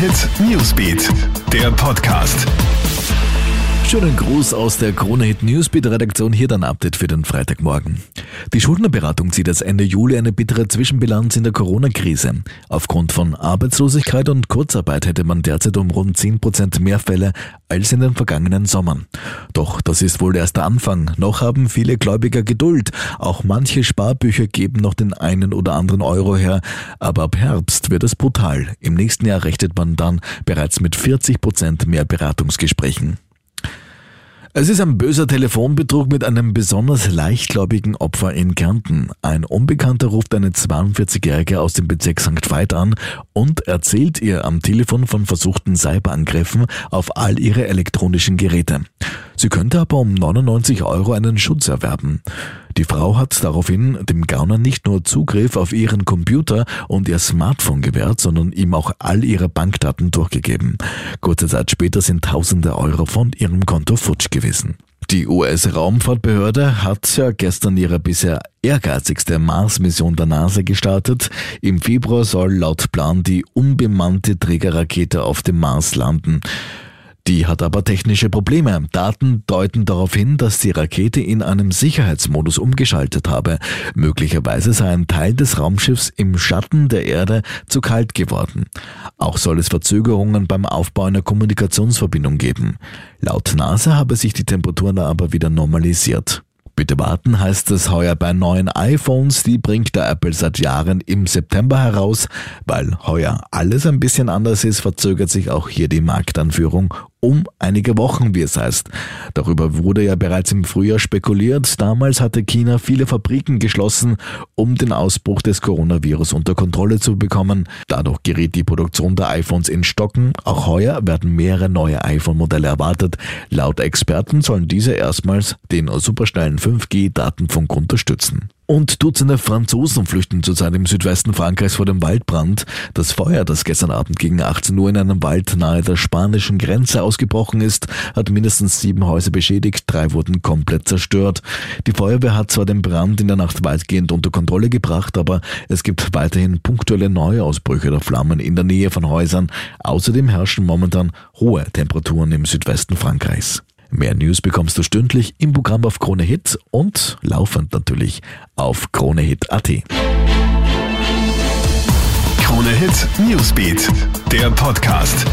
Hit Newsbeat, der Podcast. Schönen Gruß aus der Krone Hit Newsbeat Redaktion. Hier dann Update für den Freitagmorgen. Die Schuldnerberatung zieht jetzt Ende Juli eine bittere Zwischenbilanz in der Corona-Krise. Aufgrund von Arbeitslosigkeit und Kurzarbeit hätte man derzeit um rund 10 Prozent mehr Fälle als in den vergangenen Sommern. Doch das ist wohl erst der Anfang. Noch haben viele Gläubiger Geduld. Auch manche Sparbücher geben noch den einen oder anderen Euro her. Aber ab Herbst wird es brutal. Im nächsten Jahr rechnet man dann bereits mit 40 Prozent mehr Beratungsgesprächen. Es ist ein böser Telefonbetrug mit einem besonders leichtgläubigen Opfer in Kärnten. Ein Unbekannter ruft eine 42-Jährige aus dem Bezirk St. Veit an und erzählt ihr am Telefon von versuchten Cyberangriffen auf all ihre elektronischen Geräte. Sie könnte aber um 99 Euro einen Schutz erwerben. Die Frau hat daraufhin dem Gauner nicht nur Zugriff auf ihren Computer und ihr Smartphone gewährt, sondern ihm auch all ihre Bankdaten durchgegeben. Kurze Zeit später sind tausende Euro von ihrem Konto futsch gewesen. Die US-Raumfahrtbehörde hat ja gestern ihre bisher ehrgeizigste Mars-Mission der NASA gestartet. Im Februar soll laut Plan die unbemannte Trägerrakete auf dem Mars landen. Die hat aber technische Probleme. Daten deuten darauf hin, dass die Rakete in einem Sicherheitsmodus umgeschaltet habe. Möglicherweise sei ein Teil des Raumschiffs im Schatten der Erde zu kalt geworden. Auch soll es Verzögerungen beim Aufbau einer Kommunikationsverbindung geben. Laut NASA habe sich die Temperatur aber wieder normalisiert. Bitte warten heißt es heuer bei neuen iPhones, die bringt der Apple seit Jahren im September heraus. Weil heuer alles ein bisschen anders ist, verzögert sich auch hier die Marktanführung um einige Wochen, wie es heißt. Darüber wurde ja bereits im Frühjahr spekuliert. Damals hatte China viele Fabriken geschlossen, um den Ausbruch des Coronavirus unter Kontrolle zu bekommen. Dadurch geriet die Produktion der iPhones in Stocken. Auch heuer werden mehrere neue iPhone-Modelle erwartet. Laut Experten sollen diese erstmals den superschnellen 5G-Datenfunk unterstützen. Und Dutzende Franzosen flüchten zurzeit im Südwesten Frankreichs vor dem Waldbrand. Das Feuer, das gestern Abend gegen 18 Uhr in einem Wald nahe der spanischen Grenze ausgebrochen ist, hat mindestens sieben Häuser beschädigt, drei wurden komplett zerstört. Die Feuerwehr hat zwar den Brand in der Nacht weitgehend unter Kontrolle gebracht, aber es gibt weiterhin punktuelle Neuausbrüche der Flammen in der Nähe von Häusern. Außerdem herrschen momentan hohe Temperaturen im Südwesten Frankreichs. Mehr News bekommst du stündlich im Programm auf Krone Hit und laufend natürlich auf KroneHit.at. Krone Hit Newsbeat, der Podcast.